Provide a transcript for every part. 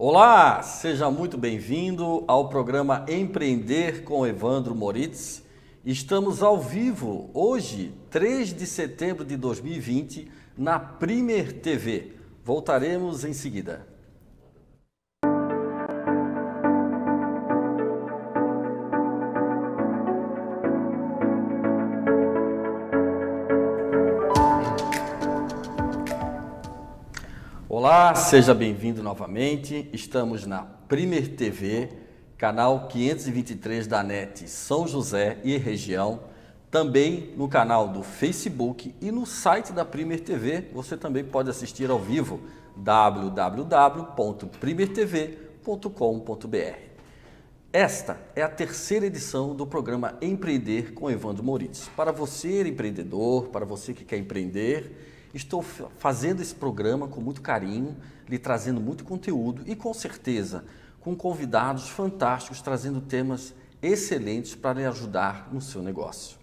Olá, seja muito bem-vindo ao programa Empreender com Evandro Moritz. Estamos ao vivo hoje, 3 de setembro de 2020, na Primer TV. Voltaremos em seguida. Olá, seja bem-vindo novamente. Estamos na Primer TV, canal 523 da NET São José e região. Também no canal do Facebook e no site da Primer TV. Você também pode assistir ao vivo www.primertv.com.br. Esta é a terceira edição do programa Empreender com Evandro Moritz. Para você, empreendedor, para você que quer empreender, Estou fazendo esse programa com muito carinho, lhe trazendo muito conteúdo e com certeza com convidados fantásticos trazendo temas excelentes para lhe ajudar no seu negócio.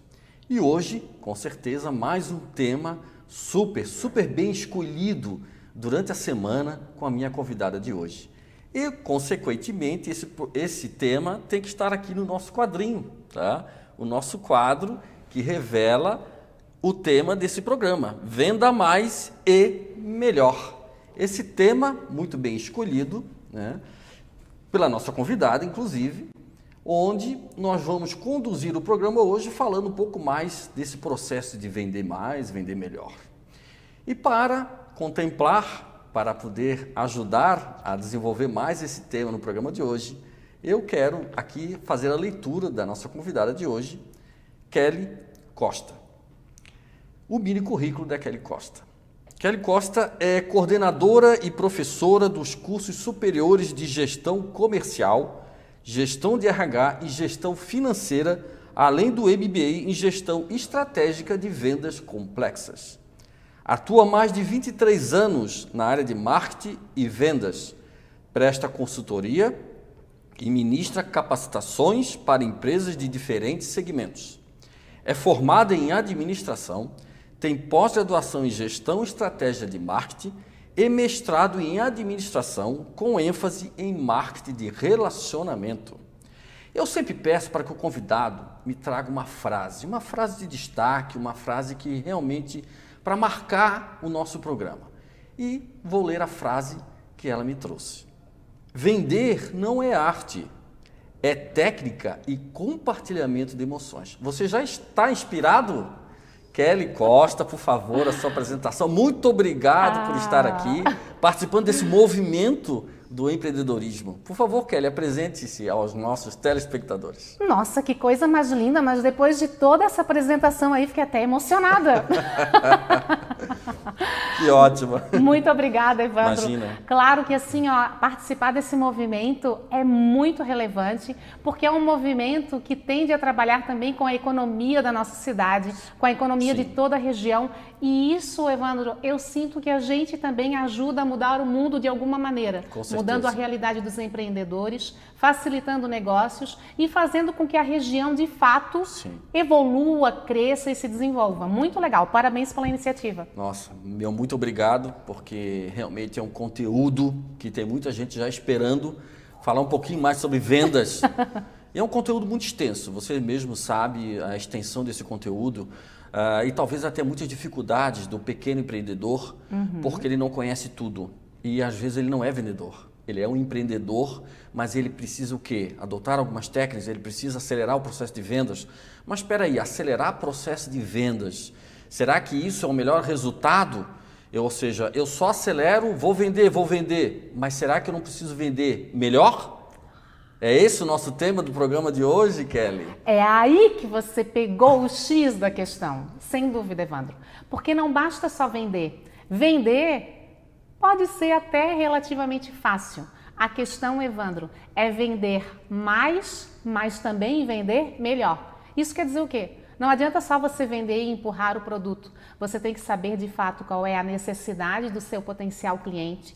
E hoje, com certeza, mais um tema super, super bem escolhido durante a semana com a minha convidada de hoje. E, consequentemente, esse, esse tema tem que estar aqui no nosso quadrinho, tá? O nosso quadro que revela o tema desse programa: Venda mais e melhor. Esse tema, muito bem escolhido, né, pela nossa convidada, inclusive, onde nós vamos conduzir o programa hoje falando um pouco mais desse processo de vender mais, vender melhor. E para contemplar, para poder ajudar a desenvolver mais esse tema no programa de hoje, eu quero aqui fazer a leitura da nossa convidada de hoje, Kelly Costa o mini currículo da Kelly Costa. Kelly Costa é coordenadora e professora dos cursos superiores de gestão comercial, gestão de RH e gestão financeira, além do MBA em gestão estratégica de vendas complexas. Atua há mais de 23 anos na área de marketing e vendas, presta consultoria e ministra capacitações para empresas de diferentes segmentos. É formada em administração tem pós-graduação em Gestão e Estratégia de Marketing e mestrado em Administração com ênfase em Marketing de Relacionamento. Eu sempre peço para que o convidado me traga uma frase, uma frase de destaque, uma frase que realmente para marcar o nosso programa. E vou ler a frase que ela me trouxe. Vender não é arte, é técnica e compartilhamento de emoções. Você já está inspirado? Kelly Costa, por favor, a sua apresentação. Muito obrigado ah. por estar aqui, participando desse movimento do empreendedorismo. Por favor, Kelly, apresente-se aos nossos telespectadores. Nossa, que coisa mais linda, mas depois de toda essa apresentação aí, fiquei até emocionada. que ótima. Muito obrigada, Evandro. Imagina. Claro que assim, ó, participar desse movimento é muito relevante, porque é um movimento que tende a trabalhar também com a economia da nossa cidade, com a economia Sim. de toda a região. E isso, Evandro, eu sinto que a gente também ajuda a mudar o mundo de alguma maneira. Com mudando a realidade dos empreendedores, facilitando negócios e fazendo com que a região de fato Sim. evolua, cresça e se desenvolva. Muito legal, parabéns pela iniciativa. Nossa, meu muito obrigado, porque realmente é um conteúdo que tem muita gente já esperando falar um pouquinho mais sobre vendas. é um conteúdo muito extenso, você mesmo sabe a extensão desse conteúdo. Uh, e talvez até muitas dificuldades do pequeno empreendedor, uhum. porque ele não conhece tudo. E às vezes ele não é vendedor. Ele é um empreendedor, mas ele precisa o quê? Adotar algumas técnicas, ele precisa acelerar o processo de vendas. Mas espera aí, acelerar o processo de vendas, será que isso é o melhor resultado? Eu, ou seja, eu só acelero, vou vender, vou vender, mas será que eu não preciso vender melhor? É esse o nosso tema do programa de hoje, Kelly? É aí que você pegou o X da questão, sem dúvida, Evandro. Porque não basta só vender. Vender Pode ser até relativamente fácil. A questão, Evandro, é vender mais, mas também vender melhor. Isso quer dizer o quê? Não adianta só você vender e empurrar o produto. Você tem que saber de fato qual é a necessidade do seu potencial cliente,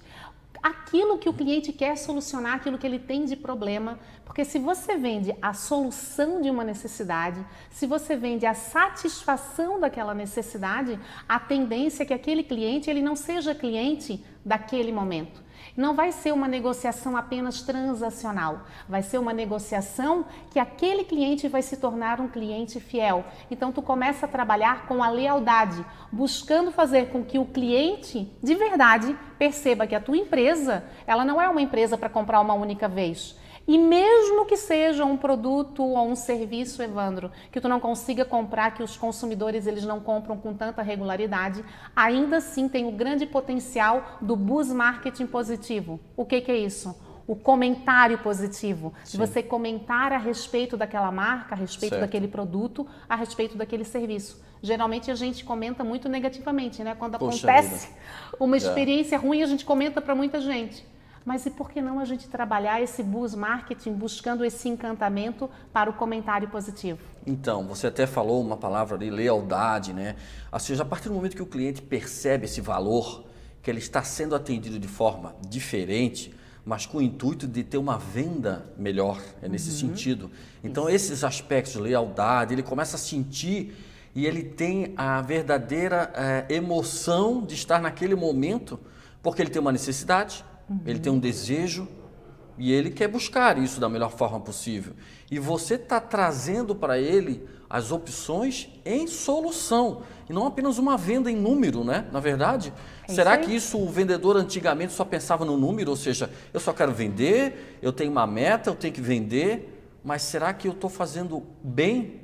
aquilo que o cliente quer solucionar, aquilo que ele tem de problema, porque se você vende a solução de uma necessidade, se você vende a satisfação daquela necessidade, a tendência é que aquele cliente ele não seja cliente daquele momento. Não vai ser uma negociação apenas transacional, vai ser uma negociação que aquele cliente vai se tornar um cliente fiel. Então tu começa a trabalhar com a lealdade, buscando fazer com que o cliente de verdade perceba que a tua empresa, ela não é uma empresa para comprar uma única vez. E mesmo que seja um produto ou um serviço, Evandro, que tu não consiga comprar, que os consumidores eles não compram com tanta regularidade, ainda assim tem o grande potencial do buzz marketing positivo. O que, que é isso? O comentário positivo, Sim. de você comentar a respeito daquela marca, a respeito certo. daquele produto, a respeito daquele serviço. Geralmente a gente comenta muito negativamente, né? Quando Poxa acontece vida. uma experiência é. ruim, a gente comenta para muita gente. Mas e por que não a gente trabalhar esse buzz marketing buscando esse encantamento para o comentário positivo? Então, você até falou uma palavra ali, lealdade, né? Ou seja, a partir do momento que o cliente percebe esse valor, que ele está sendo atendido de forma diferente, mas com o intuito de ter uma venda melhor, é nesse uhum. sentido. Então, Isso. esses aspectos de lealdade, ele começa a sentir e ele tem a verdadeira é, emoção de estar naquele momento, porque ele tem uma necessidade, Uhum. Ele tem um desejo e ele quer buscar isso da melhor forma possível. E você está trazendo para ele as opções em solução e não apenas uma venda em número, né? Na verdade, é será que isso o vendedor antigamente só pensava no número, ou seja, eu só quero vender, eu tenho uma meta, eu tenho que vender, mas será que eu estou fazendo bem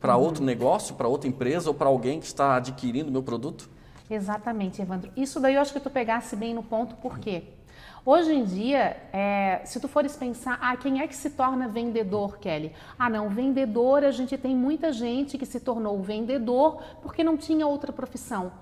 para uhum. outro negócio, para outra empresa ou para alguém que está adquirindo meu produto? Exatamente, Evandro. Isso daí eu acho que tu pegasse bem no ponto, por quê? Hoje em dia, é, se tu fores pensar, ah, quem é que se torna vendedor, Kelly? Ah, não, vendedor, a gente tem muita gente que se tornou vendedor porque não tinha outra profissão.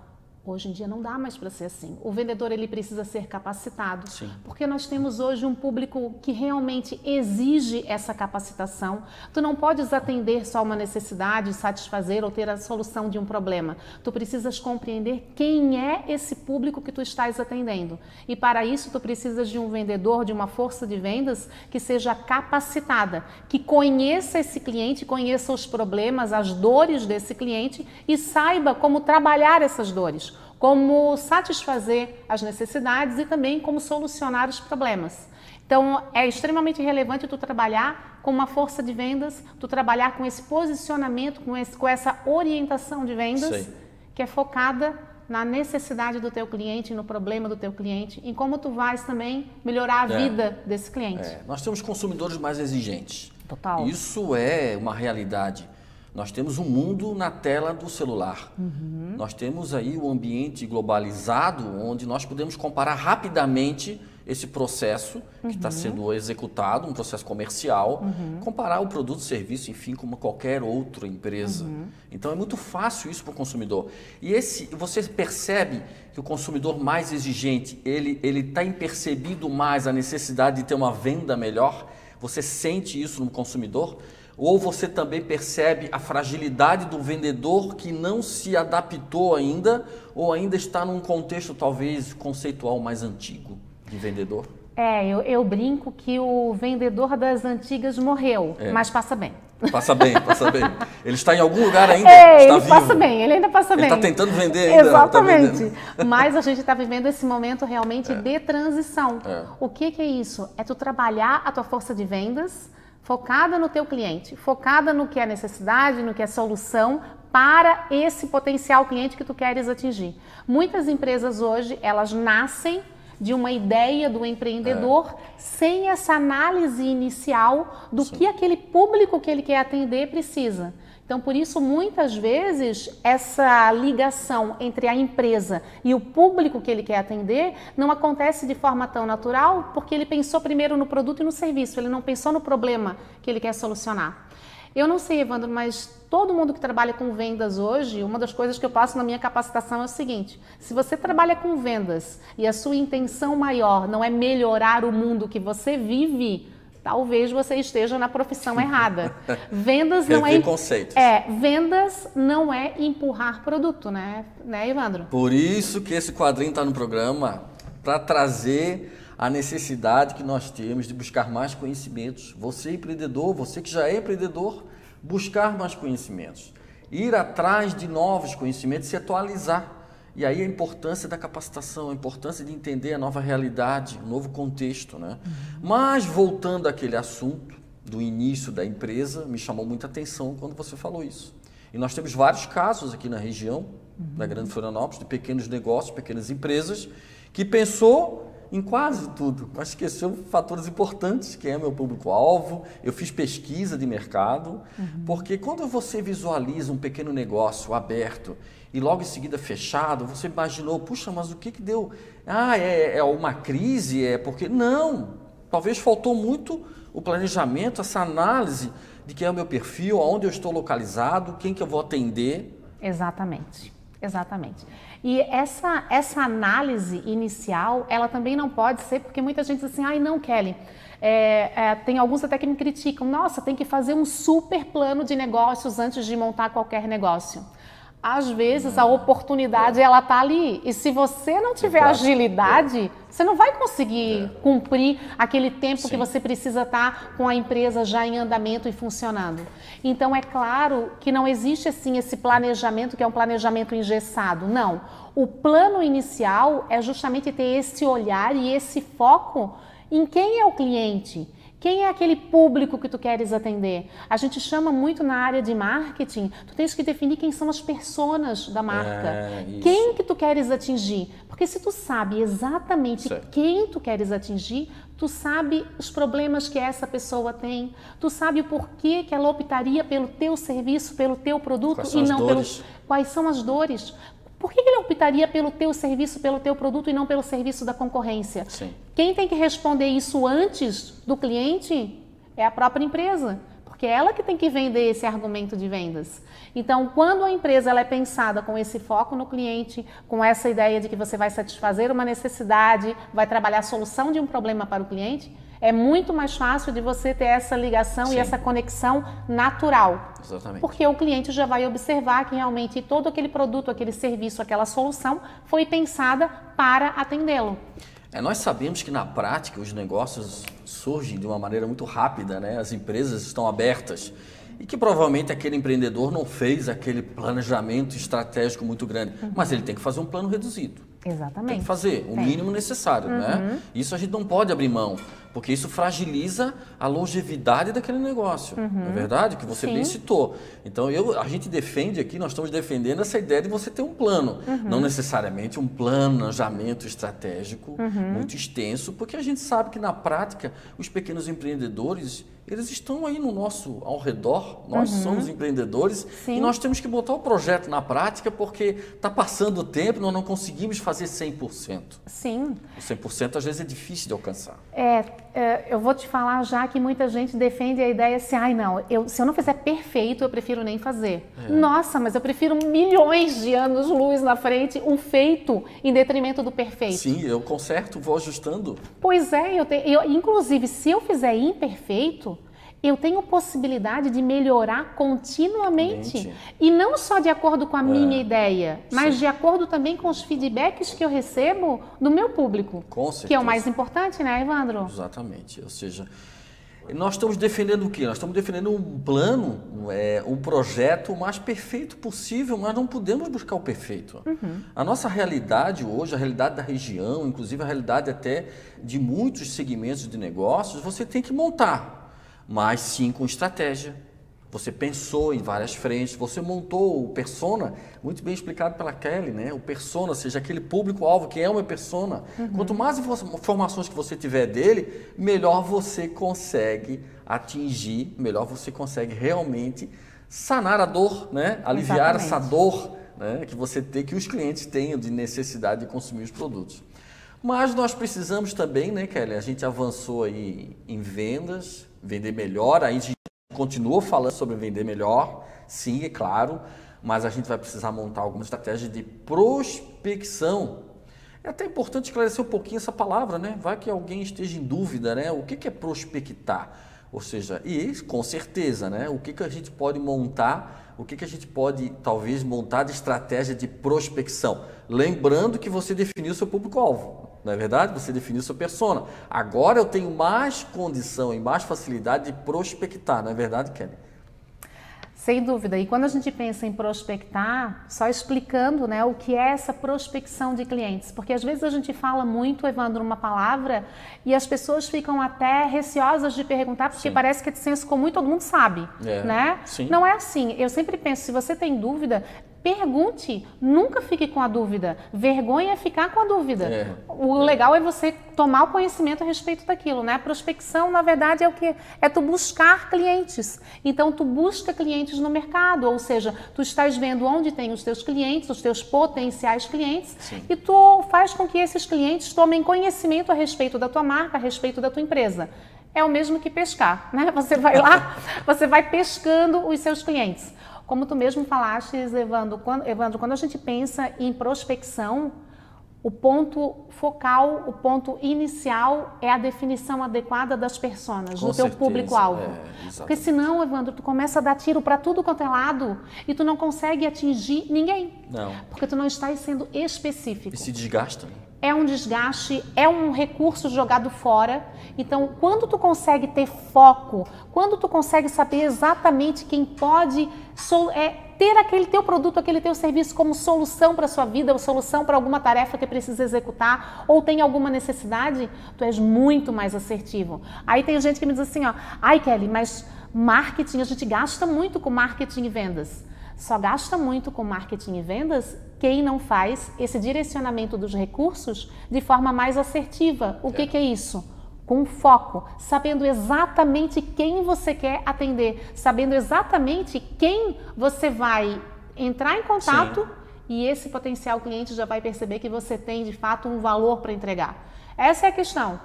Hoje em dia não dá mais para ser assim. O vendedor ele precisa ser capacitado, Sim. porque nós temos hoje um público que realmente exige essa capacitação. Tu não podes atender só uma necessidade, satisfazer ou ter a solução de um problema. Tu precisas compreender quem é esse público que tu estás atendendo. E para isso tu precisas de um vendedor, de uma força de vendas que seja capacitada, que conheça esse cliente, conheça os problemas, as dores desse cliente e saiba como trabalhar essas dores como satisfazer as necessidades e também como solucionar os problemas. Então, é extremamente relevante tu trabalhar com uma força de vendas, tu trabalhar com esse posicionamento, com, esse, com essa orientação de vendas, Sim. que é focada na necessidade do teu cliente, no problema do teu cliente, em como tu vais também melhorar a é. vida desse cliente. É. Nós temos consumidores mais exigentes. Total. Isso é uma realidade. Nós temos um mundo na tela do celular. Uhum. Nós temos aí o um ambiente globalizado, onde nós podemos comparar rapidamente esse processo que está uhum. sendo executado, um processo comercial, uhum. comparar o produto, serviço, enfim, como qualquer outra empresa. Uhum. Então é muito fácil isso para o consumidor. E esse, você percebe que o consumidor mais exigente, ele ele está impercebido mais a necessidade de ter uma venda melhor. Você sente isso no consumidor? Ou você também percebe a fragilidade do vendedor que não se adaptou ainda, ou ainda está num contexto talvez conceitual mais antigo de vendedor? É, eu, eu brinco que o vendedor das antigas morreu, é. mas passa bem. Passa bem, passa bem. Ele está em algum lugar ainda? É, está ele vivo. passa bem, ele ainda passa ele bem. Ele está tentando vender ainda. Tá Exatamente. Tá mas a gente está vivendo esse momento realmente é. de transição. É. O que, que é isso? É tu trabalhar a tua força de vendas, focada no teu cliente, focada no que é necessidade, no que é solução para esse potencial cliente que tu queres atingir. Muitas empresas hoje, elas nascem de uma ideia do empreendedor é. sem essa análise inicial do Sim. que aquele público que ele quer atender precisa. Então, por isso, muitas vezes, essa ligação entre a empresa e o público que ele quer atender não acontece de forma tão natural, porque ele pensou primeiro no produto e no serviço, ele não pensou no problema que ele quer solucionar. Eu não sei, Evandro, mas todo mundo que trabalha com vendas hoje, uma das coisas que eu passo na minha capacitação é o seguinte: se você trabalha com vendas e a sua intenção maior não é melhorar o mundo que você vive, talvez você esteja na profissão errada. Vendas não é conceitos. É, vendas não é empurrar produto, né, né, Evandro? Por isso que esse quadrinho está no programa para trazer a necessidade que nós temos de buscar mais conhecimentos. Você empreendedor, você que já é empreendedor, buscar mais conhecimentos, ir atrás de novos conhecimentos, se atualizar. E aí a importância da capacitação, a importância de entender a nova realidade, o novo contexto. Né? Uhum. Mas voltando àquele assunto do início da empresa, me chamou muita atenção quando você falou isso. E nós temos vários casos aqui na região, uhum. da Grande Florianópolis, de pequenos negócios, pequenas empresas, que pensou em quase tudo, mas esqueceu fatores importantes, que é meu público-alvo. Eu fiz pesquisa de mercado, uhum. porque quando você visualiza um pequeno negócio aberto e logo em seguida fechado, você imaginou, puxa, mas o que, que deu? Ah, é, é uma crise? É porque. Não! Talvez faltou muito o planejamento, essa análise de quem é o meu perfil, aonde eu estou localizado, quem que eu vou atender. Exatamente, exatamente. E essa, essa análise inicial, ela também não pode ser, porque muita gente diz assim, ai não, Kelly, é, é, tem alguns até que me criticam, nossa, tem que fazer um super plano de negócios antes de montar qualquer negócio às vezes a oportunidade ela tá ali. E se você não tiver agilidade você não vai conseguir é. cumprir aquele tempo Sim. que você precisa estar tá com a empresa já em andamento e funcionando. Então é claro que não existe assim esse planejamento que é um planejamento engessado. Não. O plano inicial é justamente ter esse olhar e esse foco em quem é o cliente quem é aquele público que tu queres atender? A gente chama muito na área de marketing, tu tens que definir quem são as personas da marca. É, quem que tu queres atingir? Porque se tu sabe exatamente certo. quem tu queres atingir, tu sabe os problemas que essa pessoa tem, tu sabe o porquê que ela optaria pelo teu serviço, pelo teu produto e não pelos quais são as dores. Por que ele optaria pelo teu serviço, pelo teu produto e não pelo serviço da concorrência? Sim. Quem tem que responder isso antes do cliente é a própria empresa, porque é ela que tem que vender esse argumento de vendas. Então, quando a empresa ela é pensada com esse foco no cliente, com essa ideia de que você vai satisfazer uma necessidade, vai trabalhar a solução de um problema para o cliente, é muito mais fácil de você ter essa ligação Sim. e essa conexão natural. Exatamente. Porque o cliente já vai observar que realmente todo aquele produto, aquele serviço, aquela solução foi pensada para atendê-lo. É, nós sabemos que na prática os negócios surgem de uma maneira muito rápida, né? as empresas estão abertas e que provavelmente aquele empreendedor não fez aquele planejamento estratégico muito grande, uhum. mas ele tem que fazer um plano reduzido. Exatamente. Tem que fazer o mínimo necessário, né? uhum. né? Isso a gente não pode abrir mão, porque isso fragiliza a longevidade daquele negócio, uhum. não é verdade? Que você Sim. bem citou. Então, eu, a gente defende aqui, nós estamos defendendo essa ideia de você ter um plano, uhum. não necessariamente um planejamento estratégico uhum. muito extenso, porque a gente sabe que na prática os pequenos empreendedores eles estão aí no nosso ao redor, nós uhum. somos empreendedores Sim. e nós temos que botar o projeto na prática porque está passando o tempo, nós não conseguimos fazer 100%. Sim. O 100% às vezes é difícil de alcançar. É, é, eu vou te falar já que muita gente defende a ideia assim, ai não, eu, se eu não fizer perfeito, eu prefiro nem fazer. É. Nossa, mas eu prefiro milhões de anos luz na frente, um feito em detrimento do perfeito. Sim, eu conserto, vou ajustando. Pois é, eu, te, eu inclusive se eu fizer imperfeito, eu tenho possibilidade de melhorar continuamente. Mente. E não só de acordo com a é. minha ideia, mas Sim. de acordo também com os feedbacks que eu recebo do meu público. Com certeza. Que é o mais importante, né, Evandro? Exatamente. Ou seja, nós estamos defendendo o quê? Nós estamos defendendo um plano, é, um projeto o mais perfeito possível, mas não podemos buscar o perfeito. Uhum. A nossa realidade hoje, a realidade da região, inclusive a realidade até de muitos segmentos de negócios, você tem que montar mas sim com estratégia. Você pensou em várias frentes, você montou o persona, muito bem explicado pela Kelly, né? O persona, ou seja, aquele público-alvo que é uma persona. Uhum. Quanto mais informações que você tiver dele, melhor você consegue atingir, melhor você consegue realmente sanar a dor, né? Aliviar Exatamente. essa dor né? que você tem, que os clientes tenham de necessidade de consumir os produtos. Mas nós precisamos também, né, Kelly? A gente avançou aí em vendas, vender melhor. Aí a gente continua falando sobre vender melhor, sim, é claro, mas a gente vai precisar montar alguma estratégia de prospecção. É até importante esclarecer um pouquinho essa palavra, né? Vai que alguém esteja em dúvida, né? O que é prospectar? Ou seja, e com certeza, né? O que, que a gente pode montar, o que, que a gente pode talvez montar de estratégia de prospecção? Lembrando que você definiu seu público-alvo. Não é verdade? Você definiu sua persona. Agora eu tenho mais condição e mais facilidade de prospectar, não é verdade, Kelly? Sem dúvida. E quando a gente pensa em prospectar, só explicando né, o que é essa prospecção de clientes. Porque às vezes a gente fala muito, Evandro, uma palavra e as pessoas ficam até receosas de perguntar, porque Sim. parece que é de senso comum e todo mundo sabe. É. Né? Sim. Não é assim. Eu sempre penso, se você tem dúvida, Pergunte, nunca fique com a dúvida. Vergonha é ficar com a dúvida. É, o legal é você tomar o conhecimento a respeito daquilo, né? A prospecção, na verdade, é o que é tu buscar clientes. Então, tu busca clientes no mercado, ou seja, tu estás vendo onde tem os teus clientes, os teus potenciais clientes, Sim. e tu faz com que esses clientes tomem conhecimento a respeito da tua marca, a respeito da tua empresa é o mesmo que pescar, né? Você vai lá, você vai pescando os seus clientes. Como tu mesmo falaste, Evandro quando, Evandro, quando a gente pensa em prospecção, o ponto focal, o ponto inicial é a definição adequada das pessoas, do teu público-alvo. É, Porque senão, Evandro, tu começa a dar tiro para tudo quanto é lado e tu não consegue atingir ninguém. Não. Porque tu não estás sendo específico. E se desgasta. É um desgaste, é um recurso jogado fora. Então, quando tu consegue ter foco, quando tu consegue saber exatamente quem pode é, ter aquele teu produto, aquele teu serviço como solução para sua vida, ou solução para alguma tarefa que precisa executar, ou tem alguma necessidade, tu és muito mais assertivo. Aí tem gente que me diz assim, ó, ai Kelly, mas marketing, a gente gasta muito com marketing e vendas. Só gasta muito com marketing e vendas quem não faz esse direcionamento dos recursos de forma mais assertiva. O é. que, que é isso? com foco, sabendo exatamente quem você quer atender, sabendo exatamente quem você vai entrar em contato Sim. e esse potencial cliente já vai perceber que você tem de fato um valor para entregar. Essa é a questão.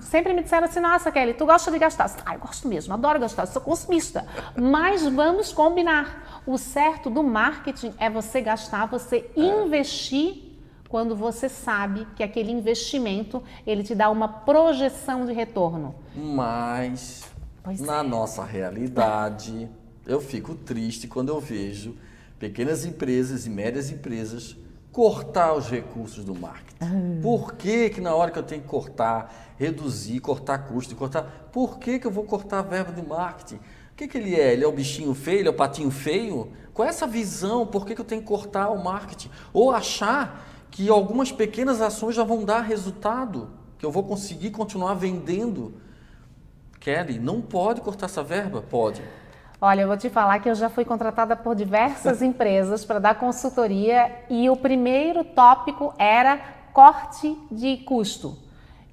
Sempre me disseram assim: nossa, Kelly, tu gosta de gastar? Ah, eu gosto mesmo, adoro gastar, sou consumista. Mas vamos combinar. O certo do marketing é você gastar, você é. investir quando você sabe que aquele investimento ele te dá uma projeção de retorno. Mas pois na é. nossa realidade, eu fico triste quando eu vejo pequenas empresas e médias empresas cortar os recursos do marketing. Ah. Por que, que na hora que eu tenho que cortar, reduzir, cortar custo, cortar, por que, que eu vou cortar a verba do marketing? O que, que ele é? Ele é o bichinho feio? Ele é o patinho feio? Qual é essa visão? Por que, que eu tenho que cortar o marketing? Ou achar que algumas pequenas ações já vão dar resultado, que eu vou conseguir continuar vendendo. Kelly, não pode cortar essa verba? Pode. Olha, eu vou te falar que eu já fui contratada por diversas empresas para dar consultoria e o primeiro tópico era corte de custo.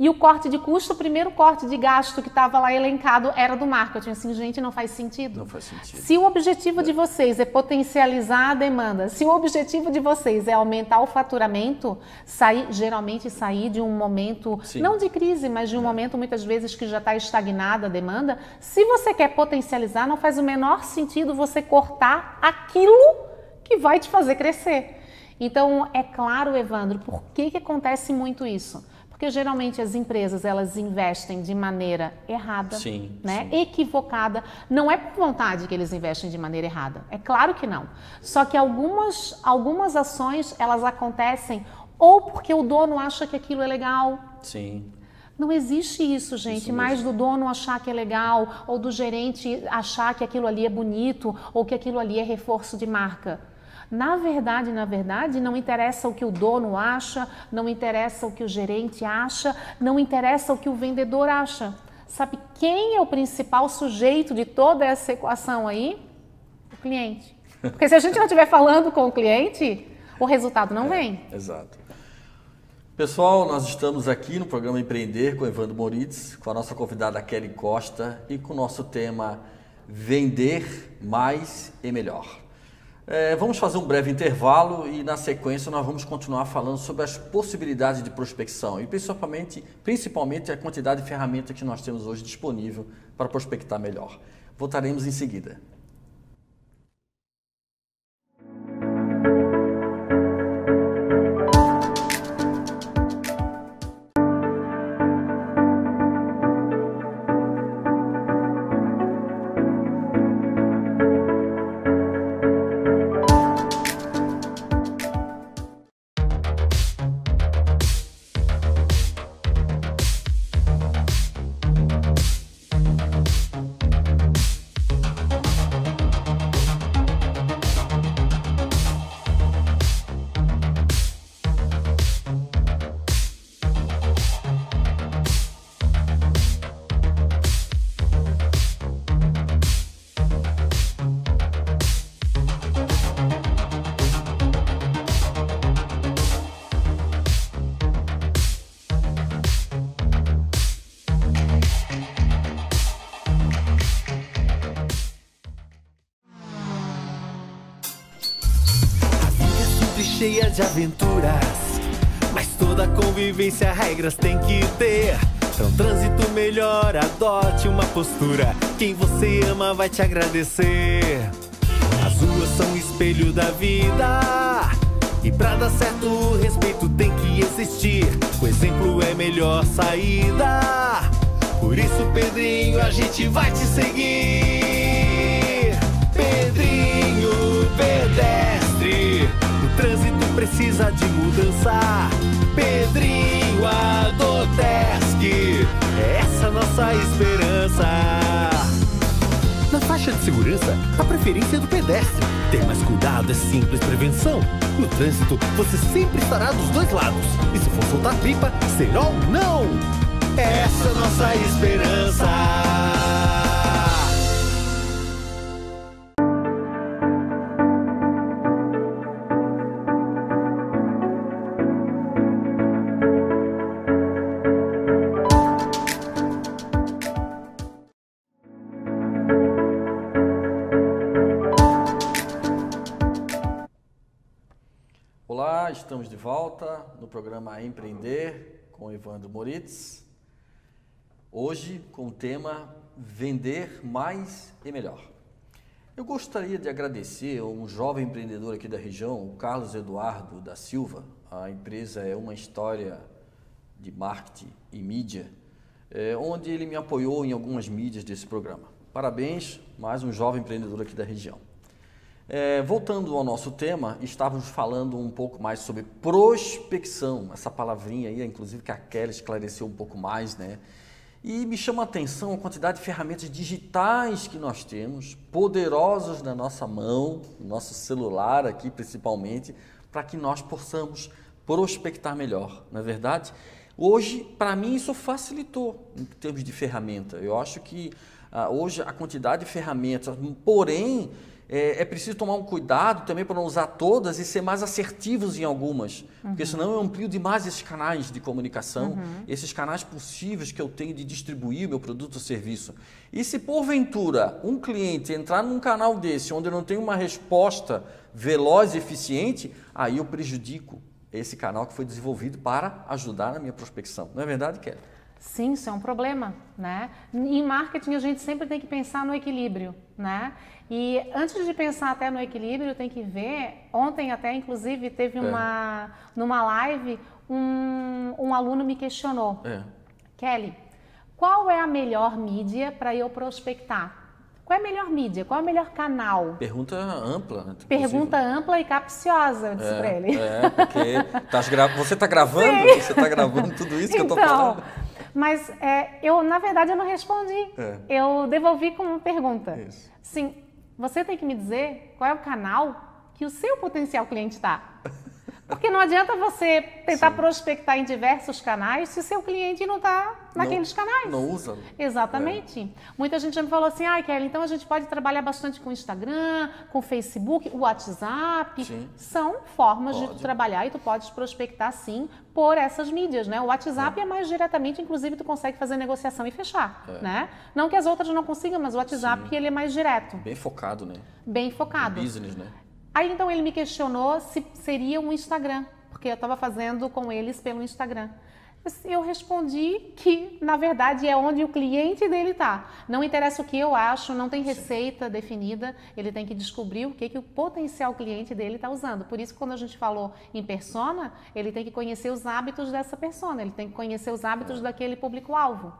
E o corte de custo, o primeiro corte de gasto que estava lá elencado era do marketing. Assim, gente, não faz sentido. Não faz sentido. Se o objetivo é. de vocês é potencializar a demanda, se o objetivo de vocês é aumentar o faturamento, sair, geralmente sair de um momento, Sim. não de crise, mas de um é. momento muitas vezes que já está estagnada a demanda, se você quer potencializar, não faz o menor sentido você cortar aquilo que vai te fazer crescer. Então, é claro, Evandro, por que, que acontece muito isso? Porque geralmente as empresas elas investem de maneira errada, sim, né? Sim. equivocada. Não é por vontade que eles investem de maneira errada. É claro que não. Só que algumas, algumas ações elas acontecem ou porque o dono acha que aquilo é legal. Sim. Não existe isso, gente. Isso mais do dono achar que é legal, ou do gerente achar que aquilo ali é bonito, ou que aquilo ali é reforço de marca. Na verdade, na verdade, não interessa o que o dono acha, não interessa o que o gerente acha, não interessa o que o vendedor acha. Sabe quem é o principal sujeito de toda essa equação aí? O cliente. Porque se a gente não estiver falando com o cliente, o resultado não é, vem. Exato. Pessoal, nós estamos aqui no programa Empreender com Evandro Moritz, com a nossa convidada Kelly Costa e com o nosso tema Vender mais e melhor. É, vamos fazer um breve intervalo e na sequência nós vamos continuar falando sobre as possibilidades de prospecção e principalmente, principalmente a quantidade de ferramentas que nós temos hoje disponível para prospectar melhor. Voltaremos em seguida. Cheia de aventuras. Mas toda convivência, regras tem que ter. Pra um trânsito melhor, adote uma postura. Quem você ama vai te agradecer. As ruas são espelho da vida. E pra dar certo, o respeito tem que existir. O exemplo é melhor saída. Por isso, Pedrinho, a gente vai te seguir. Pedrinho pedestre, o trânsito precisa de mudança. Pedrinho Adotesc, é essa nossa esperança. Na faixa de segurança, a preferência é do pedestre. Ter mais cuidado é simples prevenção. No trânsito, você sempre estará dos dois lados. E se for soltar pipa, será ou não? Essa é nossa esperança. No programa Empreender com Evandro Moritz. Hoje com o tema Vender mais e melhor. Eu gostaria de agradecer a um jovem empreendedor aqui da região, o Carlos Eduardo da Silva. A empresa é uma história de marketing e mídia, é, onde ele me apoiou em algumas mídias desse programa. Parabéns, mais um jovem empreendedor aqui da região. É, voltando ao nosso tema, estávamos falando um pouco mais sobre prospecção, essa palavrinha aí, inclusive que a Kelly esclareceu um pouco mais, né? E me chama a atenção a quantidade de ferramentas digitais que nós temos, poderosas na nossa mão, no nosso celular aqui principalmente, para que nós possamos prospectar melhor, não é verdade? Hoje, para mim, isso facilitou em termos de ferramenta. Eu acho que ah, hoje a quantidade de ferramentas, porém, é, é, preciso tomar um cuidado também para não usar todas e ser mais assertivos em algumas, uhum. porque senão eu amplio demais esses canais de comunicação, uhum. esses canais possíveis que eu tenho de distribuir meu produto ou serviço. E se porventura um cliente entrar num canal desse onde eu não tenho uma resposta veloz e eficiente, aí eu prejudico esse canal que foi desenvolvido para ajudar na minha prospecção. Não é verdade, Kelly? Sim, isso é um problema, né? Em marketing a gente sempre tem que pensar no equilíbrio, né? E antes de pensar até no equilíbrio, tem que ver. Ontem até, inclusive, teve é. uma numa live um, um aluno me questionou, é. Kelly, qual é a melhor mídia para eu prospectar? Qual é a melhor mídia? Qual é o melhor canal? Pergunta ampla. Né? Pergunta ampla e capciosa, eu disse é, para ele. É, porque gra... você está gravando, Sim. você está gravando tudo isso que então, eu estou falando. Mas é, eu, na verdade, eu não respondi. É. Eu devolvi com uma pergunta. Isso. Sim, você tem que me dizer qual é o canal que o seu potencial cliente está. Porque não adianta você tentar Sim. prospectar em diversos canais se o seu cliente não está naqueles não, canais. Não usa. Exatamente. É. Muita gente já me falou assim, ah, Kelly, então a gente pode trabalhar bastante com Instagram, com Facebook, o WhatsApp. Sim. São formas pode. de trabalhar e tu podes prospectar sim por essas mídias, né? O WhatsApp é, é mais diretamente, inclusive tu consegue fazer negociação e fechar, é. né? Não que as outras não consigam, mas o WhatsApp sim. ele é mais direto. Bem focado, né? Bem focado. No business, né? Aí então ele me questionou se seria um Instagram, porque eu estava fazendo com eles pelo Instagram. Eu respondi que, na verdade, é onde o cliente dele está. Não interessa o que eu acho, não tem receita definida, ele tem que descobrir o que, que o potencial cliente dele está usando. Por isso, quando a gente falou em persona, ele tem que conhecer os hábitos dessa persona, ele tem que conhecer os hábitos é. daquele público-alvo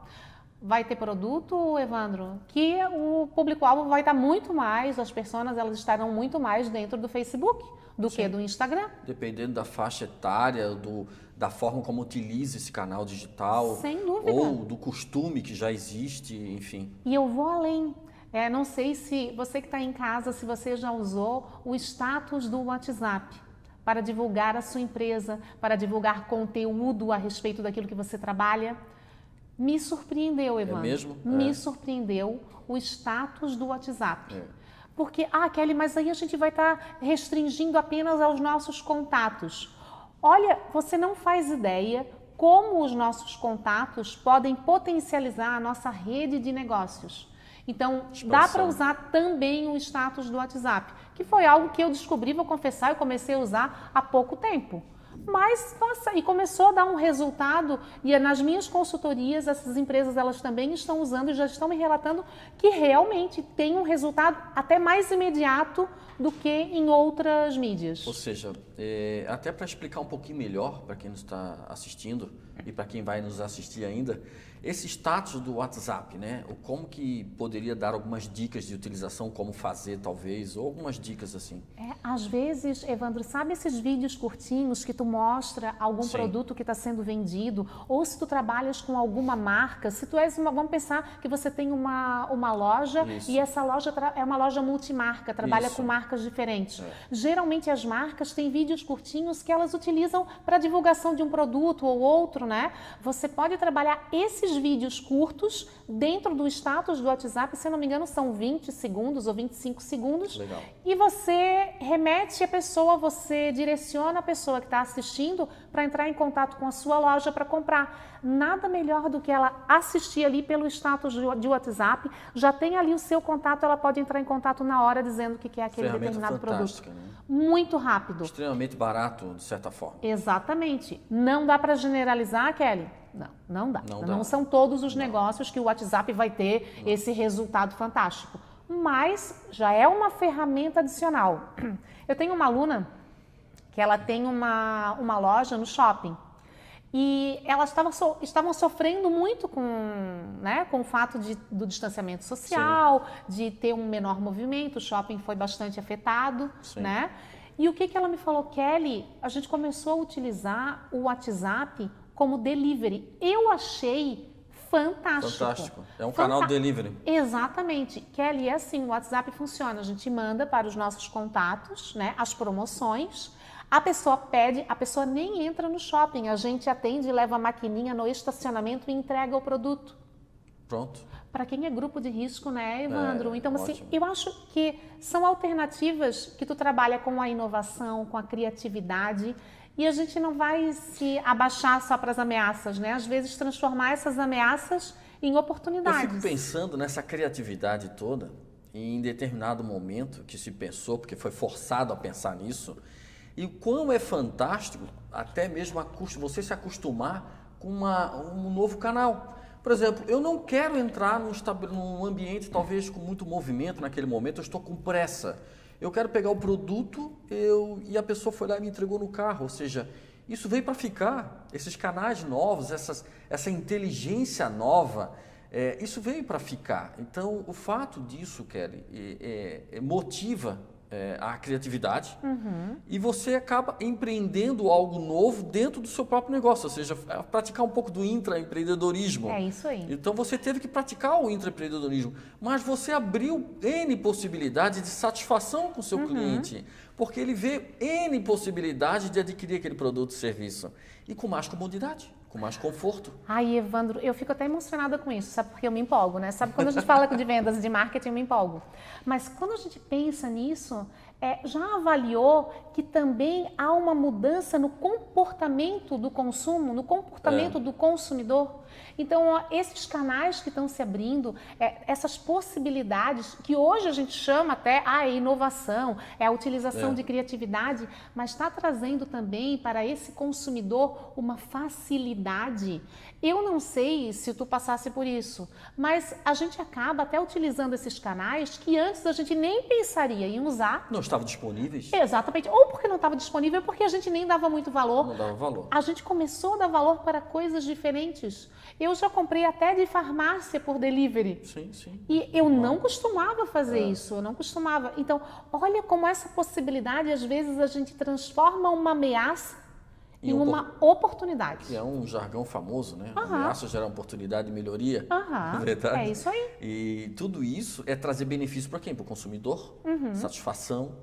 vai ter produto, Evandro, que o público-alvo vai estar muito mais, as pessoas elas estarão muito mais dentro do Facebook do Sim. que do Instagram. Dependendo da faixa etária, do, da forma como utiliza esse canal digital. Sem dúvida. Ou do costume que já existe, enfim. E eu vou além. É, não sei se você que está em casa, se você já usou o status do WhatsApp para divulgar a sua empresa, para divulgar conteúdo a respeito daquilo que você trabalha. Me surpreendeu, é Evandro. É mesmo? Me é. surpreendeu o status do WhatsApp. É. Porque, ah, Kelly, mas aí a gente vai estar tá restringindo apenas aos nossos contatos. Olha, você não faz ideia como os nossos contatos podem potencializar a nossa rede de negócios. Então, Expansão. dá para usar também o status do WhatsApp. que foi algo que eu descobri, vou confessar, eu comecei a usar há pouco tempo. Mas, nossa, e começou a dar um resultado, e é nas minhas consultorias, essas empresas elas também estão usando e já estão me relatando que realmente tem um resultado até mais imediato do que em outras mídias. Ou seja, é, até para explicar um pouquinho melhor para quem nos está assistindo e para quem vai nos assistir ainda, esse status do WhatsApp, né? O como que poderia dar algumas dicas de utilização, como fazer talvez, ou algumas dicas assim. É, às vezes, Evandro, sabe esses vídeos curtinhos que tu mostra algum Sim. produto que está sendo vendido, ou se tu trabalhas com alguma marca, se tu és uma, vamos pensar que você tem uma, uma loja Isso. e essa loja é uma loja multimarca, trabalha Isso. com marcas diferentes. É. Geralmente as marcas têm vídeos curtinhos que elas utilizam para divulgação de um produto ou outro, né? Você pode trabalhar esses vídeos curtos dentro do status do WhatsApp, se eu não me engano, são 20 segundos ou 25 segundos. Legal. E você remete a pessoa, você direciona a pessoa que está assistindo para entrar em contato com a sua loja para comprar. Nada melhor do que ela assistir ali pelo status de WhatsApp, já tem ali o seu contato, ela pode entrar em contato na hora dizendo o que é aquele determinado produto. Né? Muito rápido. Extremamente barato, de certa forma. Exatamente. Não dá para generalizar, Kelly não, não dá. Não, não dá. são todos os não. negócios que o WhatsApp vai ter não. esse resultado fantástico. Mas já é uma ferramenta adicional. Eu tenho uma aluna que ela tem uma, uma loja no shopping. E elas estavam, so, estavam sofrendo muito com, né, com o fato de, do distanciamento social, Sim. de ter um menor movimento, o shopping foi bastante afetado, Sim. né? E o que, que ela me falou, Kelly? A gente começou a utilizar o WhatsApp como delivery. Eu achei fantástico. Fantástico. É um Fanta canal delivery. Exatamente. Kelly, é assim, o WhatsApp funciona. A gente manda para os nossos contatos, né, as promoções. A pessoa pede, a pessoa nem entra no shopping. A gente atende, leva a maquininha no estacionamento e entrega o produto. Pronto. Para quem é grupo de risco, né, Evandro? É, então, assim, ótimo. eu acho que são alternativas que tu trabalha com a inovação, com a criatividade e a gente não vai se abaixar só para as ameaças, né? Às vezes transformar essas ameaças em oportunidades. Eu fico pensando nessa criatividade toda, em determinado momento que se pensou, porque foi forçado a pensar nisso, e o quão é fantástico até mesmo você se acostumar com uma, um novo canal. Por exemplo, eu não quero entrar num, num ambiente talvez com muito movimento naquele momento, eu estou com pressa eu quero pegar o produto eu, e a pessoa foi lá e me entregou no carro. Ou seja, isso veio para ficar. Esses canais novos, essas, essa inteligência nova, é, isso veio para ficar. Então, o fato disso, Kelly, é, é, motiva é, a criatividade uhum. e você acaba empreendendo algo novo dentro do seu próprio negócio, ou seja, é praticar um pouco do intraempreendedorismo. É isso aí. Então você teve que praticar o intraempreendedorismo, mas você abriu N possibilidades de satisfação com o seu uhum. cliente, porque ele vê N possibilidades de adquirir aquele produto ou serviço e com mais comodidade com mais conforto. Ai, Evandro, eu fico até emocionada com isso, sabe? Porque eu me empolgo, né? Sabe quando a gente fala de vendas, de marketing, eu me empolgo. Mas quando a gente pensa nisso, é, já avaliou que também há uma mudança no comportamento do consumo, no comportamento é. do consumidor? Então, ó, esses canais que estão se abrindo, é, essas possibilidades, que hoje a gente chama até a ah, é inovação, é a utilização é. de criatividade, mas está trazendo também para esse consumidor uma facilidade. Eu não sei se tu passasse por isso, mas a gente acaba até utilizando esses canais que antes a gente nem pensaria em usar. Não estavam disponíveis? Exatamente. Ou porque não estava disponível, ou porque a gente nem dava muito valor. Não dava valor. A gente começou a dar valor para coisas diferentes. Eu já comprei até de farmácia por delivery. Sim, sim. E eu não costumava fazer é. isso, eu não costumava. Então, olha como essa possibilidade, às vezes, a gente transforma uma ameaça em, em uma oportunidade. Que é um jargão famoso, né? Uhum. Ameaça gera oportunidade de melhoria. Uhum. Verdade. É isso aí. E tudo isso é trazer benefício para quem? Para o consumidor, uhum. satisfação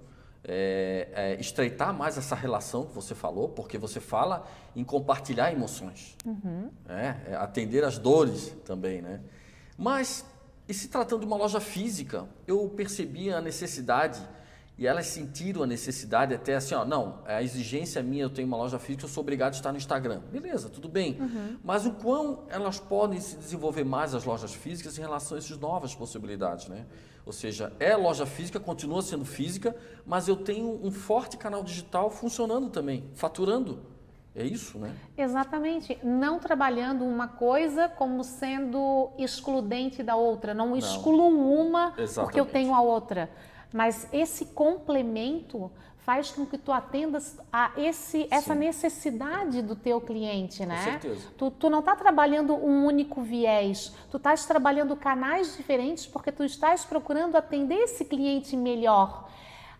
é, é, estreitar mais essa relação que você falou, porque você fala em compartilhar emoções, uhum. né? é, atender as dores também, né? Mas, e se tratando de uma loja física, eu percebi a necessidade e elas sentiram a necessidade até assim, ó, não, a exigência minha, eu tenho uma loja física, eu sou obrigado a estar no Instagram. Beleza, tudo bem. Uhum. Mas o quão elas podem se desenvolver mais as lojas físicas em relação a essas novas possibilidades, né? Ou seja, é loja física, continua sendo física, mas eu tenho um forte canal digital funcionando também, faturando. É isso, né? Exatamente. Não trabalhando uma coisa como sendo excludente da outra. Não, não. excluo uma Exatamente. porque eu tenho a outra. Mas esse complemento faz com que tu atendas a esse, essa necessidade do teu cliente, né? Com certeza. Tu, tu não está trabalhando um único viés, tu estás trabalhando canais diferentes porque tu estás procurando atender esse cliente melhor.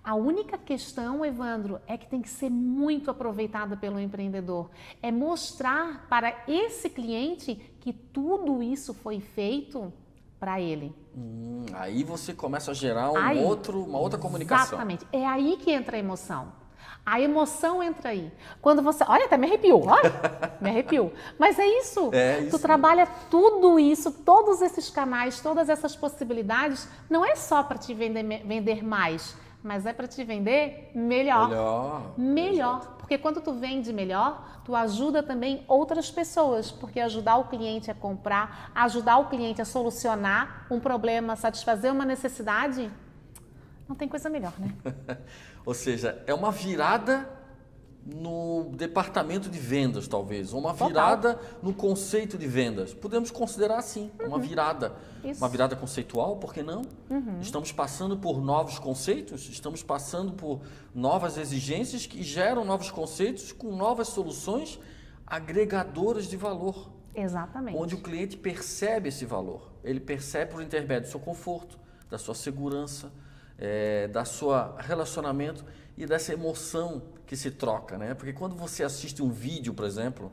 A única questão, Evandro, é que tem que ser muito aproveitada pelo empreendedor. É mostrar para esse cliente que tudo isso foi feito para ele. Hum, aí você começa a gerar um aí, outro, uma outra comunicação. Exatamente. É aí que entra a emoção. A emoção entra aí. Quando você. Olha, até me arrepiou. Olha, me arrepiou. Mas é isso. É isso. Tu trabalha tudo isso, todos esses canais, todas essas possibilidades. Não é só para te vender, vender mais, mas é para te vender melhor. Melhor. Melhor. Porque quando tu vende melhor, tu ajuda também outras pessoas, porque ajudar o cliente a comprar, ajudar o cliente a solucionar um problema, satisfazer uma necessidade, não tem coisa melhor, né? Ou seja, é uma virada no departamento de vendas, talvez, uma virada Total. no conceito de vendas. Podemos considerar assim, uhum. uma virada. Isso. Uma virada conceitual, por que não? Uhum. Estamos passando por novos conceitos, estamos passando por novas exigências que geram novos conceitos com novas soluções agregadoras de valor. Exatamente. Onde o cliente percebe esse valor. Ele percebe por intermédio do seu conforto, da sua segurança, é, da sua relacionamento e dessa emoção que se troca, né? Porque quando você assiste um vídeo, por exemplo,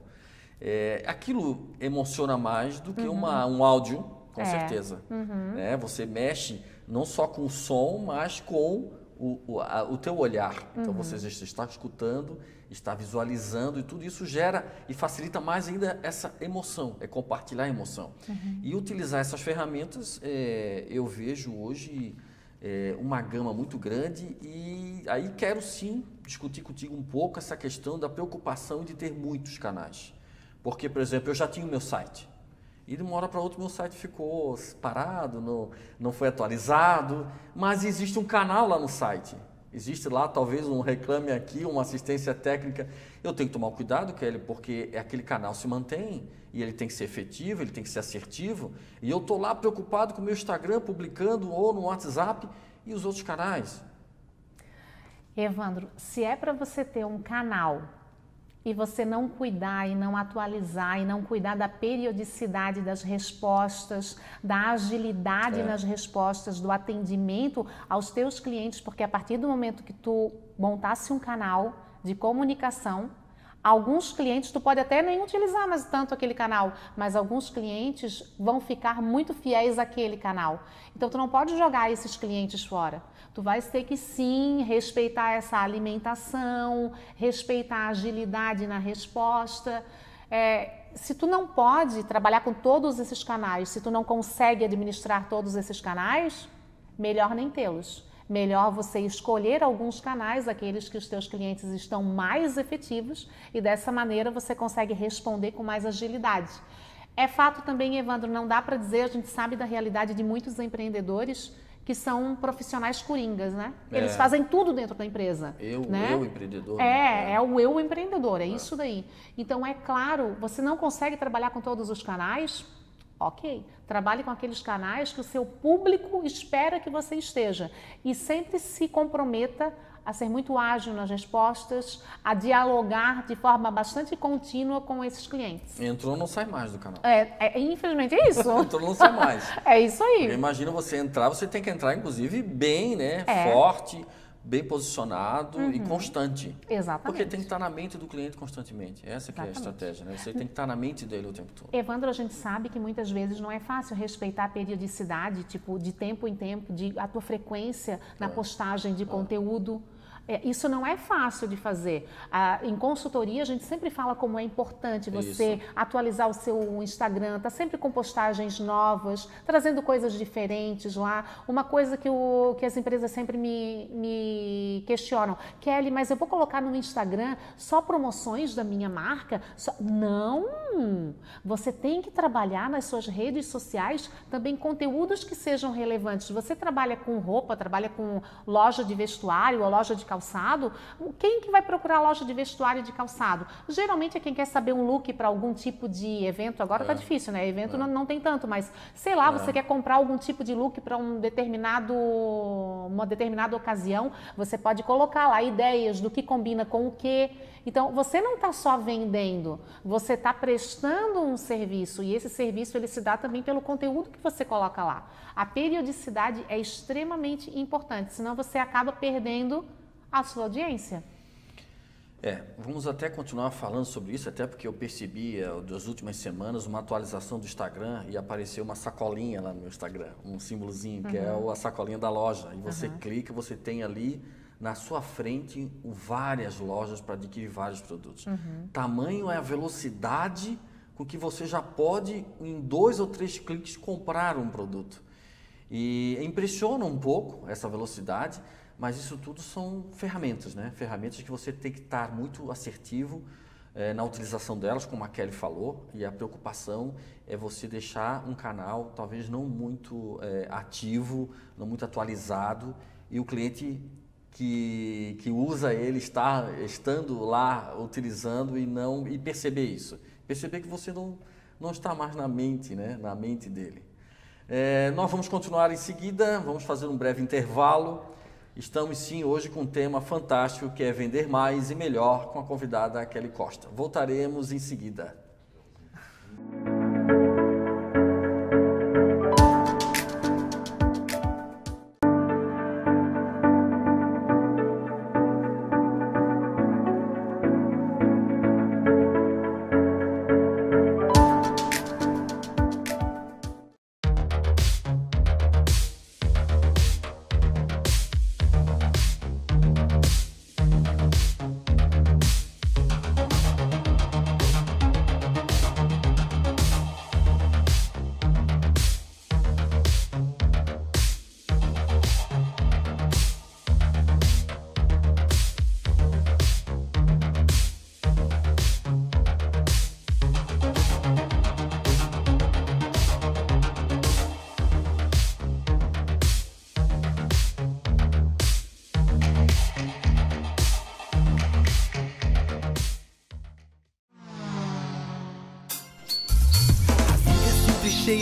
é, aquilo emociona mais do que uhum. uma, um áudio, com é. certeza. Uhum. Né? Você mexe não só com o som, mas com o, o, a, o teu olhar. Então uhum. você está escutando, está visualizando e tudo isso gera e facilita mais ainda essa emoção, é compartilhar a emoção. Uhum. E utilizar essas ferramentas, é, eu vejo hoje é, uma gama muito grande e aí quero sim discutir contigo um pouco essa questão da preocupação de ter muitos canais. Porque, por exemplo, eu já tinha o meu site e de uma hora para outra meu site ficou parado, não, não foi atualizado, mas existe um canal lá no site. Existe lá talvez um reclame aqui, uma assistência técnica. Eu tenho que tomar cuidado, Kelly, porque aquele canal se mantém e ele tem que ser efetivo, ele tem que ser assertivo. E eu estou lá preocupado com o meu Instagram publicando ou no WhatsApp e os outros canais. Evandro, se é para você ter um canal e você não cuidar e não atualizar e não cuidar da periodicidade das respostas, da agilidade é. nas respostas, do atendimento aos teus clientes, porque a partir do momento que tu montasse um canal de comunicação, Alguns clientes, tu pode até nem utilizar mais tanto aquele canal, mas alguns clientes vão ficar muito fiéis àquele canal. Então, tu não pode jogar esses clientes fora. Tu vais ter que sim respeitar essa alimentação, respeitar a agilidade na resposta. É, se tu não pode trabalhar com todos esses canais, se tu não consegue administrar todos esses canais, melhor nem tê-los melhor você escolher alguns canais, aqueles que os teus clientes estão mais efetivos, e dessa maneira você consegue responder com mais agilidade. É fato também, Evandro, não dá para dizer, a gente sabe da realidade de muitos empreendedores que são profissionais coringas, né? Eles é. fazem tudo dentro da empresa. Eu, né? eu empreendedor. É, né? é o eu empreendedor, é, é isso daí. Então, é claro, você não consegue trabalhar com todos os canais, Ok, trabalhe com aqueles canais que o seu público espera que você esteja e sempre se comprometa a ser muito ágil nas respostas, a dialogar de forma bastante contínua com esses clientes. Entrou, não sai mais do canal. É, é infelizmente é isso. Entrou, não sai mais. é isso aí. Imagina você entrar, você tem que entrar, inclusive, bem, né? É. Forte bem posicionado uhum. e constante. Exatamente. Porque tem que estar na mente do cliente constantemente. Essa que é a estratégia, né? Você tem que estar na mente dele o tempo todo. Evandro, a gente sabe que muitas vezes não é fácil respeitar a periodicidade, tipo, de tempo em tempo, de a tua frequência na é. postagem de é. conteúdo. É, isso não é fácil de fazer. Ah, em consultoria, a gente sempre fala como é importante você isso. atualizar o seu Instagram, tá sempre com postagens novas, trazendo coisas diferentes lá. Uma coisa que, o, que as empresas sempre me, me questionam, Kelly, mas eu vou colocar no Instagram só promoções da minha marca? Só... Não! Você tem que trabalhar nas suas redes sociais também conteúdos que sejam relevantes. Você trabalha com roupa, trabalha com loja de vestuário ou loja de calçado, calçado, quem que vai procurar loja de vestuário de calçado? Geralmente é quem quer saber um look para algum tipo de evento. Agora tá é. tá difícil, né? Evento é. não, não tem tanto, mas sei lá, é. você quer comprar algum tipo de look para um determinado uma determinada ocasião, você pode colocar lá ideias do que combina com o que. Então, você não está só vendendo, você está prestando um serviço e esse serviço ele se dá também pelo conteúdo que você coloca lá. A periodicidade é extremamente importante, senão você acaba perdendo a sua audiência. É, vamos até continuar falando sobre isso, até porque eu percebi é, das últimas semanas uma atualização do Instagram e apareceu uma sacolinha lá no meu Instagram, um símbolozinho, uhum. que é uhum. a sacolinha da loja. E você uhum. clica, você tem ali na sua frente várias lojas para adquirir vários produtos. Uhum. Tamanho é a velocidade com que você já pode, em dois ou três cliques, comprar um produto. E impressiona um pouco essa velocidade, mas isso tudo são ferramentas, né? Ferramentas que você tem que estar muito assertivo é, na utilização delas, como a Kelly falou, e a preocupação é você deixar um canal talvez não muito é, ativo, não muito atualizado, e o cliente que, que usa ele está estando lá utilizando e não e perceber isso, perceber que você não não está mais na mente, né? Na mente dele. É, nós vamos continuar em seguida, vamos fazer um breve intervalo. Estamos sim hoje com um tema fantástico que é vender mais e melhor com a convidada Kelly Costa. Voltaremos em seguida.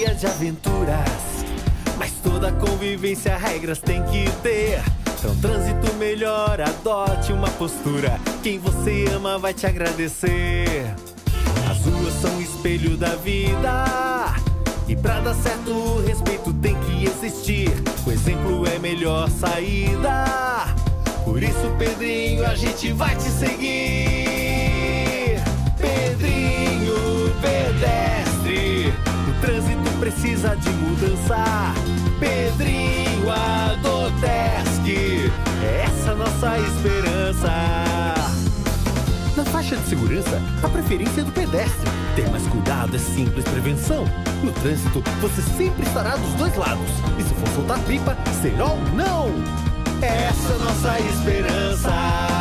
Cheia de aventuras. Mas toda convivência, regras tem que ter. Então, trânsito melhor, adote uma postura. Quem você ama vai te agradecer. As ruas são espelho da vida. E pra dar certo, o respeito tem que existir. O exemplo é melhor saída. Por isso, Pedrinho, a gente vai te seguir. Precisa de mudança. Pedrinho Adotesc, é essa nossa esperança. Na faixa de segurança, a preferência é do pedestre. Ter mais cuidado é simples prevenção. No trânsito, você sempre estará dos dois lados. E se for soltar pipa, será ou não? Essa é nossa esperança.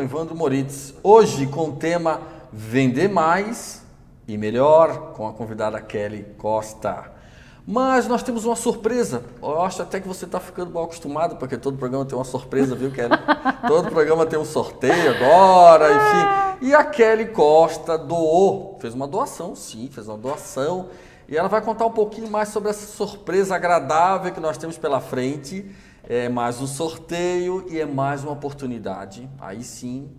Com Evandro Moritz. Hoje com o tema Vender Mais e Melhor, com a convidada Kelly Costa. Mas nós temos uma surpresa. Eu acho até que você está ficando mal acostumado, porque todo programa tem uma surpresa, viu, Kelly? todo programa tem um sorteio agora, enfim. E a Kelly Costa doou, fez uma doação, sim, fez uma doação. E ela vai contar um pouquinho mais sobre essa surpresa agradável que nós temos pela frente é mais um sorteio e é mais uma oportunidade, aí sim,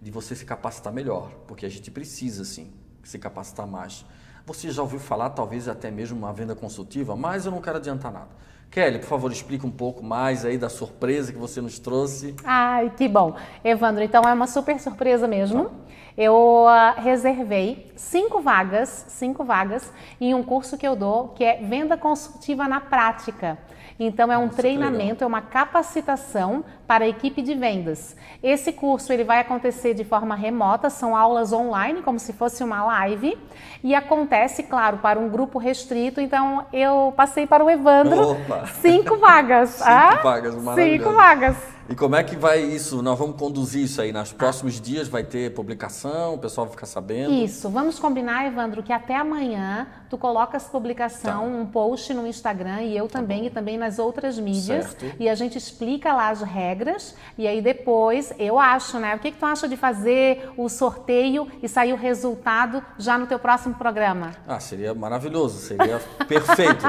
de você se capacitar melhor, porque a gente precisa sim se capacitar mais. Você já ouviu falar, talvez até mesmo uma venda consultiva, mas eu não quero adiantar nada. Kelly, por favor, explica um pouco mais aí da surpresa que você nos trouxe. Ai, que bom. Evandro, então é uma super surpresa mesmo. Tá. Eu uh, reservei cinco vagas, cinco vagas em um curso que eu dou, que é venda consultiva na prática. Então é um Nossa, treinamento, é uma capacitação para a equipe de vendas. Esse curso ele vai acontecer de forma remota, são aulas online, como se fosse uma live, e acontece, claro, para um grupo restrito. Então eu passei para o Evandro Opa. cinco vagas. cinco ah? vagas, maravilhoso. Cinco vagas. E como é que vai isso? Nós vamos conduzir isso aí. Nos próximos dias vai ter publicação, o pessoal vai ficar sabendo? Isso. Vamos combinar, Evandro, que até amanhã tu colocas publicação, tá. um post no Instagram e eu tá também, bom. e também nas outras mídias. Certo. E a gente explica lá as regras. E aí depois, eu acho, né? O que, que tu acha de fazer o sorteio e sair o resultado já no teu próximo programa? Ah, seria maravilhoso. Seria perfeito.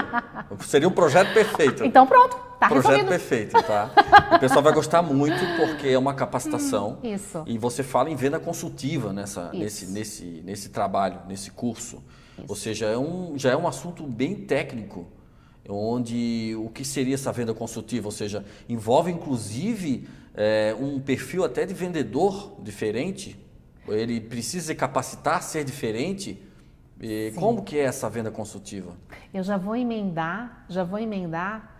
seria um projeto perfeito. Então pronto. Tá Projeto resolvido. perfeito, tá? O pessoal vai gostar muito porque é uma capacitação. Hum, isso. E você fala em venda consultiva nessa, nesse, nesse, nesse trabalho, nesse curso. Isso. Ou seja, é um, já é um assunto bem técnico, onde o que seria essa venda consultiva? Ou seja, envolve inclusive é, um perfil até de vendedor diferente. Ele precisa se capacitar, ser diferente. E como que é essa venda consultiva? Eu já vou emendar, já vou emendar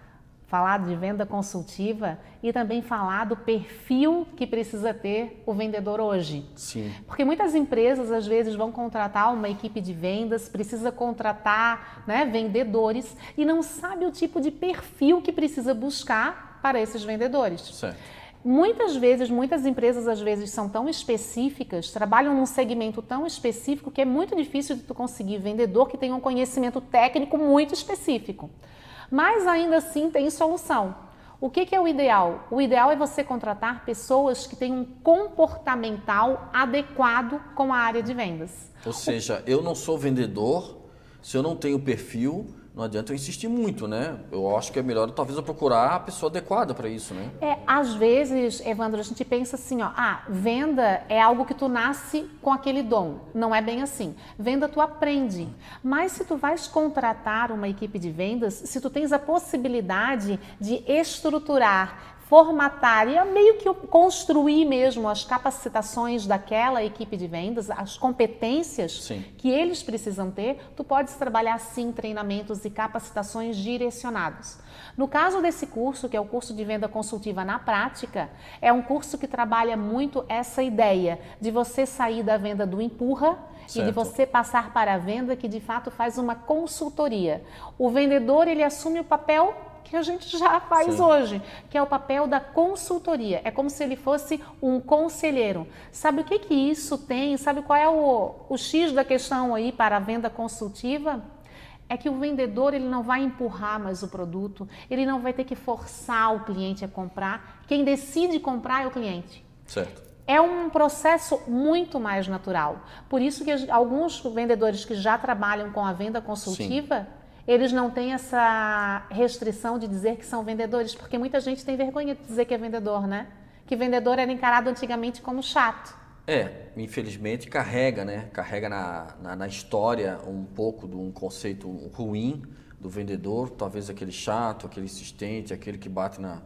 falar de venda consultiva e também falar do perfil que precisa ter o vendedor hoje. Sim. Porque muitas empresas às vezes vão contratar uma equipe de vendas, precisa contratar né, vendedores e não sabe o tipo de perfil que precisa buscar para esses vendedores. Certo. Muitas vezes, muitas empresas às vezes são tão específicas, trabalham num segmento tão específico que é muito difícil de tu conseguir vendedor que tenha um conhecimento técnico muito específico. Mas ainda assim tem solução. O que, que, é o ideal? O ideal é você contratar pessoas que têm um comportamental adequado com a área de vendas. Ou seja, eu não sou vendedor, se eu não tenho perfil, não adianta eu insistir muito, né? Eu acho que é melhor talvez eu procurar a pessoa adequada para isso, né? É, às vezes, Evandro, a gente pensa assim, ó, ah, venda é algo que tu nasce com aquele dom. Não é bem assim. Venda tu aprende. Mas se tu vais contratar uma equipe de vendas, se tu tens a possibilidade de estruturar formatar e meio que construir mesmo as capacitações daquela equipe de vendas, as competências sim. que eles precisam ter, tu podes trabalhar sim treinamentos e capacitações direcionados. No caso desse curso, que é o curso de venda consultiva na prática, é um curso que trabalha muito essa ideia de você sair da venda do empurra certo. e de você passar para a venda que de fato faz uma consultoria. O vendedor ele assume o papel que a gente já faz Sim. hoje, que é o papel da consultoria. É como se ele fosse um conselheiro. Sabe o que, que isso tem? Sabe qual é o, o X da questão aí para a venda consultiva? É que o vendedor ele não vai empurrar mais o produto, ele não vai ter que forçar o cliente a comprar. Quem decide comprar é o cliente. Certo. É um processo muito mais natural. Por isso que alguns vendedores que já trabalham com a venda consultiva, Sim eles não têm essa restrição de dizer que são vendedores, porque muita gente tem vergonha de dizer que é vendedor, né? Que vendedor era encarado antigamente como chato. É, infelizmente carrega, né? Carrega na, na, na história um pouco de um conceito ruim do vendedor, talvez aquele chato, aquele insistente, aquele que bate na,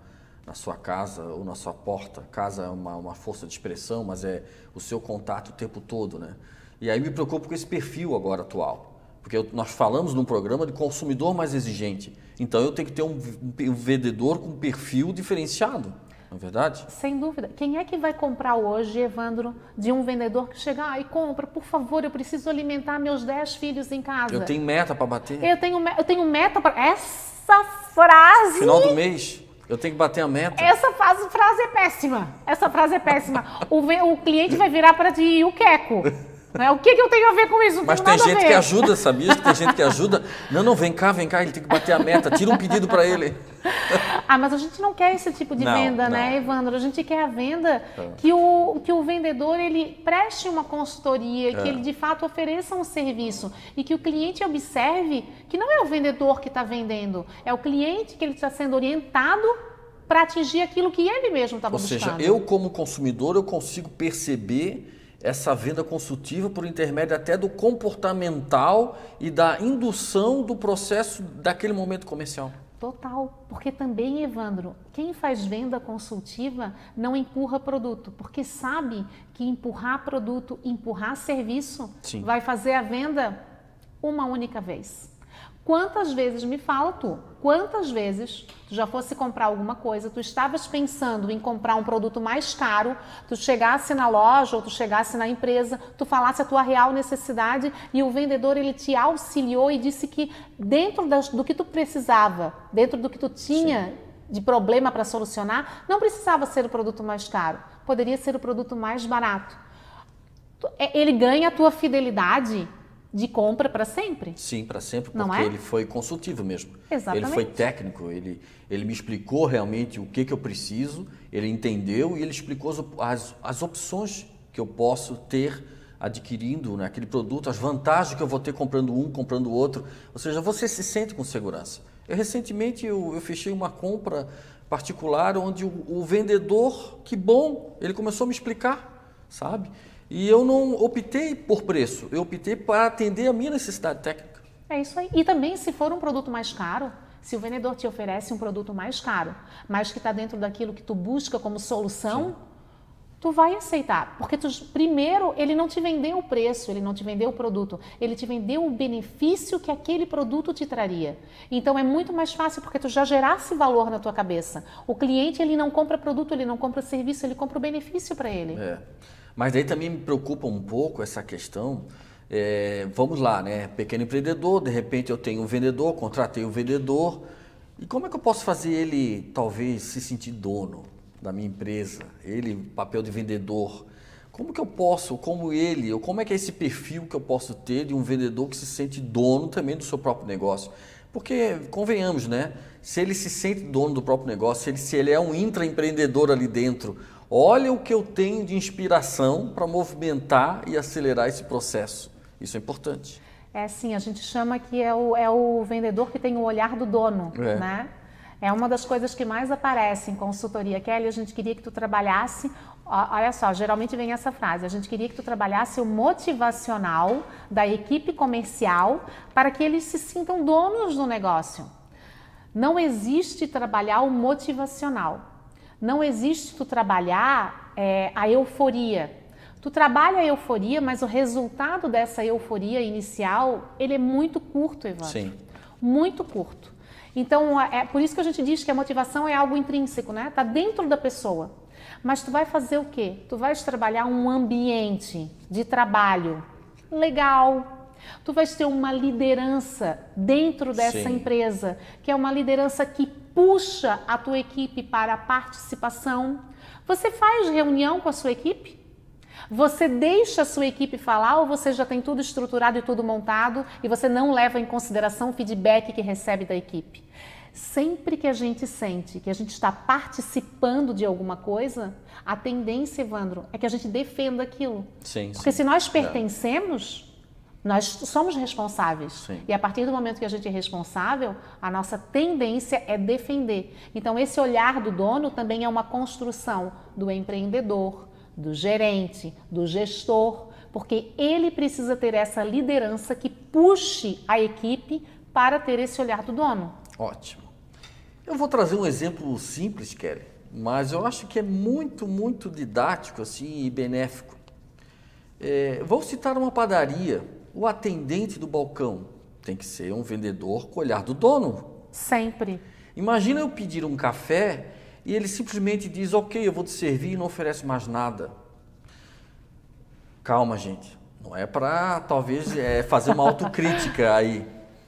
na sua casa ou na sua porta. Casa é uma, uma força de expressão, mas é o seu contato o tempo todo, né? E aí me preocupo com esse perfil agora atual. Porque nós falamos num programa de consumidor mais exigente. Então eu tenho que ter um, um vendedor com perfil diferenciado. Não é verdade? Sem dúvida. Quem é que vai comprar hoje, Evandro, de um vendedor que chega ah, e compra, por favor, eu preciso alimentar meus 10 filhos em casa. Eu tenho meta para bater. Eu tenho, eu tenho meta para. Essa frase. Final do mês. Eu tenho que bater a meta. Essa frase é péssima. Essa frase é péssima. o, o cliente vai virar para ti e o queco. Né? O que, que eu tenho a ver com isso? Não Mas tem gente que ajuda, sabia? Tem gente que ajuda. Não, não, vem cá, vem cá, ele tem que bater a meta. Tira um pedido para ele. Ah, mas a gente não quer esse tipo de não, venda, né, não. né, Evandro? A gente quer a venda é. que, o, que o vendedor ele preste uma consultoria, é. que ele de fato ofereça um serviço e que o cliente observe que não é o vendedor que está vendendo, é o cliente que ele está sendo orientado para atingir aquilo que ele mesmo estava buscando. Ou seja, eu como consumidor eu consigo perceber essa venda consultiva por intermédio até do comportamental e da indução do processo daquele momento comercial. Total, porque também, Evandro, quem faz venda consultiva não empurra produto, porque sabe que empurrar produto, empurrar serviço, Sim. vai fazer a venda uma única vez. Quantas vezes me fala tu? Quantas vezes tu já fosse comprar alguma coisa, tu estavas pensando em comprar um produto mais caro, tu chegasse na loja ou tu chegasse na empresa, tu falasse a tua real necessidade e o vendedor ele te auxiliou e disse que dentro das, do que tu precisava, dentro do que tu tinha Sim. de problema para solucionar, não precisava ser o produto mais caro, poderia ser o produto mais barato. É, ele ganha a tua fidelidade de compra para sempre. Sim, para sempre, porque é? ele foi consultivo mesmo. Exatamente. Ele foi técnico, ele, ele me explicou realmente o que, que eu preciso, ele entendeu e ele explicou as, as opções que eu posso ter adquirindo né, aquele produto, as vantagens que eu vou ter comprando um, comprando outro. Ou seja, você se sente com segurança. Eu recentemente eu, eu fechei uma compra particular onde o, o vendedor, que bom, ele começou a me explicar, sabe? E eu não optei por preço, eu optei para atender a minha necessidade técnica. É isso aí. E também, se for um produto mais caro, se o vendedor te oferece um produto mais caro, mas que está dentro daquilo que tu busca como solução, Sim. tu vai aceitar. Porque tu, primeiro, ele não te vendeu o preço, ele não te vendeu o produto, ele te vendeu o benefício que aquele produto te traria. Então é muito mais fácil porque tu já gerasse valor na tua cabeça. O cliente, ele não compra produto, ele não compra serviço, ele compra o benefício para ele. É. Mas daí também me preocupa um pouco essa questão. É, vamos lá, né? Pequeno empreendedor, de repente eu tenho um vendedor, contratei um vendedor. E como é que eu posso fazer ele talvez se sentir dono da minha empresa? Ele, papel de vendedor. Como que eu posso, como ele, ou como é que é esse perfil que eu posso ter de um vendedor que se sente dono também do seu próprio negócio? Porque, convenhamos, né? Se ele se sente dono do próprio negócio, se ele, se ele é um intraempreendedor ali dentro, Olha o que eu tenho de inspiração para movimentar e acelerar esse processo. Isso é importante. É sim, a gente chama que é o, é o vendedor que tem o olhar do dono, é. né? É uma das coisas que mais aparece em consultoria. Kelly, a gente queria que tu trabalhasse, olha só, geralmente vem essa frase, a gente queria que tu trabalhasse o motivacional da equipe comercial para que eles se sintam donos do negócio. Não existe trabalhar o motivacional. Não existe tu trabalhar é, a euforia. Tu trabalha a euforia, mas o resultado dessa euforia inicial, ele é muito curto, Evandro. Sim. Muito curto. Então, é por isso que a gente diz que a motivação é algo intrínseco, né? Tá dentro da pessoa. Mas tu vai fazer o quê? Tu vais trabalhar um ambiente de trabalho legal. Tu vais ter uma liderança dentro dessa Sim. empresa, que é uma liderança que puxa a tua equipe para a participação? Você faz reunião com a sua equipe? Você deixa a sua equipe falar ou você já tem tudo estruturado e tudo montado e você não leva em consideração o feedback que recebe da equipe? Sempre que a gente sente que a gente está participando de alguma coisa, a tendência, Evandro, é que a gente defenda aquilo. Sim, Porque sim. se nós pertencemos, nós somos responsáveis. Sim. E a partir do momento que a gente é responsável, a nossa tendência é defender. Então, esse olhar do dono também é uma construção do empreendedor, do gerente, do gestor, porque ele precisa ter essa liderança que puxe a equipe para ter esse olhar do dono. Ótimo. Eu vou trazer um exemplo simples, Kelly, mas eu acho que é muito, muito didático assim e benéfico. É, vou citar uma padaria o atendente do balcão tem que ser um vendedor com olhar do dono. Sempre. Imagina eu pedir um café e ele simplesmente diz: Ok, eu vou te servir e não oferece mais nada. Calma, gente. Não é para talvez é, fazer uma autocrítica aí,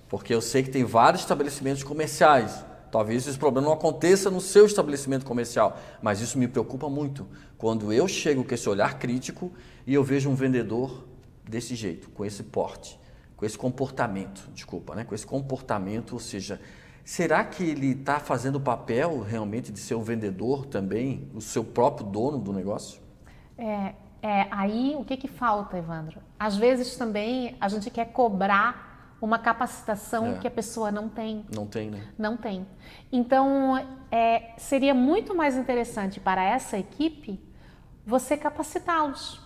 porque eu sei que tem vários estabelecimentos comerciais. Talvez esse problema não aconteça no seu estabelecimento comercial, mas isso me preocupa muito quando eu chego com esse olhar crítico e eu vejo um vendedor desse jeito, com esse porte, com esse comportamento, desculpa, né? com esse comportamento, ou seja, será que ele está fazendo o papel realmente de ser um vendedor também, o seu próprio dono do negócio? É, é aí o que, que falta, Evandro? Às vezes também a gente quer cobrar uma capacitação é. que a pessoa não tem. Não tem, né? Não tem. Então, é, seria muito mais interessante para essa equipe você capacitá-los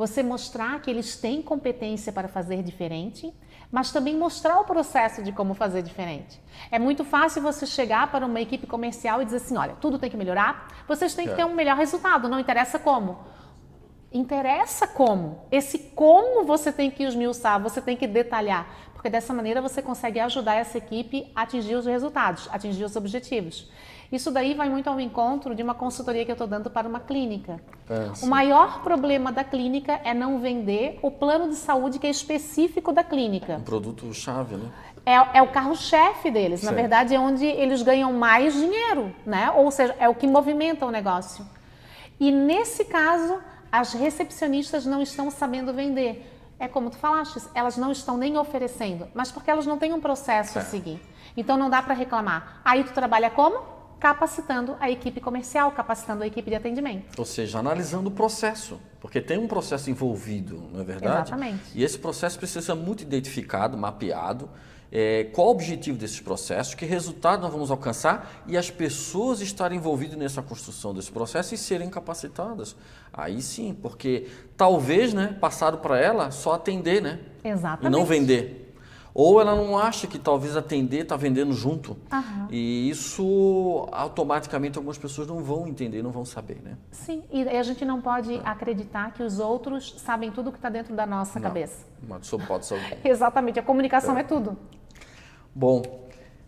você mostrar que eles têm competência para fazer diferente, mas também mostrar o processo de como fazer diferente. É muito fácil você chegar para uma equipe comercial e dizer assim: olha, tudo tem que melhorar, vocês têm que ter um melhor resultado, não interessa como. Interessa como. Esse como você tem que esmiuçar, você tem que detalhar, porque dessa maneira você consegue ajudar essa equipe a atingir os resultados, atingir os objetivos. Isso daí vai muito ao encontro de uma consultoria que eu estou dando para uma clínica. É, o maior problema da clínica é não vender o plano de saúde que é específico da clínica. Um produto-chave, né? É, é, o carro-chefe deles. Na verdade, é onde eles ganham mais dinheiro, né? Ou seja, é o que movimenta o negócio. E nesse caso, as recepcionistas não estão sabendo vender. É como tu falaste, elas não estão nem oferecendo, mas porque elas não têm um processo a seguir. Então não dá para reclamar. Aí tu trabalha como? Capacitando a equipe comercial, capacitando a equipe de atendimento. Ou seja, analisando o processo, porque tem um processo envolvido, não é verdade? Exatamente. E esse processo precisa ser muito identificado, mapeado. É, qual o objetivo desses processos, que resultado nós vamos alcançar e as pessoas estarem envolvidas nessa construção desse processo e serem capacitadas. Aí sim, porque talvez, né, passado para ela só atender, né? Exatamente. E não vender. Ou ela não acha que talvez atender está vendendo junto. E isso automaticamente algumas pessoas não vão entender, não vão saber, né? Sim, e a gente não pode é. acreditar que os outros sabem tudo que está dentro da nossa não, cabeça. Mas só pode saber. Exatamente, a comunicação é, é tudo. Bom,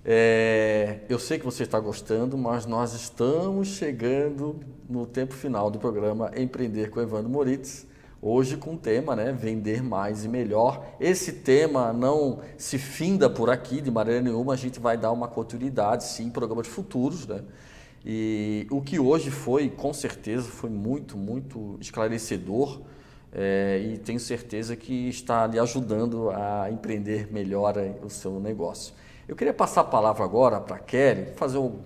é, eu sei que você está gostando, mas nós estamos chegando no tempo final do programa Empreender com Evandro Moritz. Hoje com o tema, né, vender mais e melhor. Esse tema não se finda por aqui de maneira nenhuma, a gente vai dar uma continuidade sim em programas futuros, né? E o que hoje foi, com certeza, foi muito, muito esclarecedor é, e tenho certeza que está lhe ajudando a empreender melhor o seu negócio. Eu queria passar a palavra agora para a Kelly, fazer o,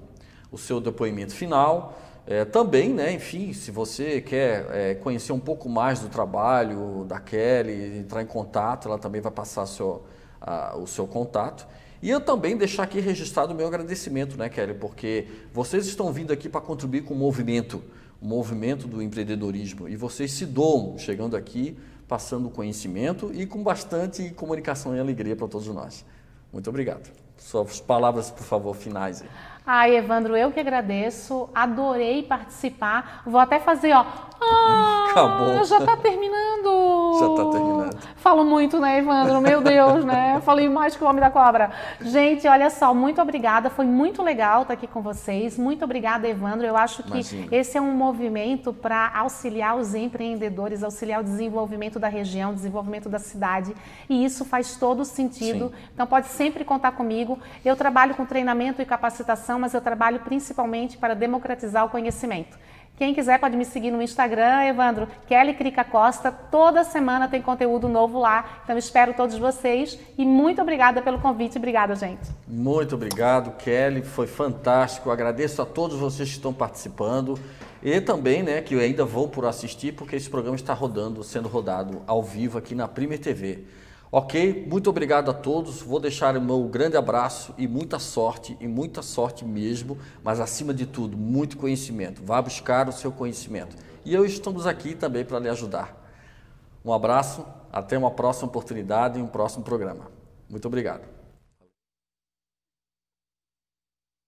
o seu depoimento final é, também, né, enfim, se você quer é, conhecer um pouco mais do trabalho da Kelly, entrar em contato, ela também vai passar seu, a, o seu contato. E eu também deixar aqui registrado o meu agradecimento, né, Kelly, porque vocês estão vindo aqui para contribuir com o movimento, o movimento do empreendedorismo. E vocês se doam chegando aqui, passando conhecimento e com bastante comunicação e alegria para todos nós. Muito obrigado. Suas palavras, por favor, finais. Aí. Ai, Evandro, eu que agradeço, adorei participar. Vou até fazer, ó. Ah, Acabou. Já tá terminando. Já tá terminando. Falo muito, né, Evandro? Meu Deus, né? Falei mais que o homem da cobra. Gente, olha só, muito obrigada. Foi muito legal estar aqui com vocês. Muito obrigada, Evandro. Eu acho que Imagina. esse é um movimento para auxiliar os empreendedores, auxiliar o desenvolvimento da região, desenvolvimento da cidade. E isso faz todo sentido. Sim. Então pode sempre contar comigo. Eu trabalho com treinamento e capacitação mas eu trabalho principalmente para democratizar o conhecimento. Quem quiser pode me seguir no Instagram, Evandro, Kelly Crica Costa. Toda semana tem conteúdo novo lá. Então espero todos vocês e muito obrigada pelo convite. Obrigada, gente. Muito obrigado, Kelly. Foi fantástico. Agradeço a todos vocês que estão participando e também, né, que eu ainda vou por assistir porque esse programa está rodando, sendo rodado ao vivo aqui na Primer TV. Ok? Muito obrigado a todos. Vou deixar o meu grande abraço e muita sorte, e muita sorte mesmo, mas acima de tudo, muito conhecimento. Vá buscar o seu conhecimento. E eu estamos aqui também para lhe ajudar. Um abraço, até uma próxima oportunidade e um próximo programa. Muito obrigado.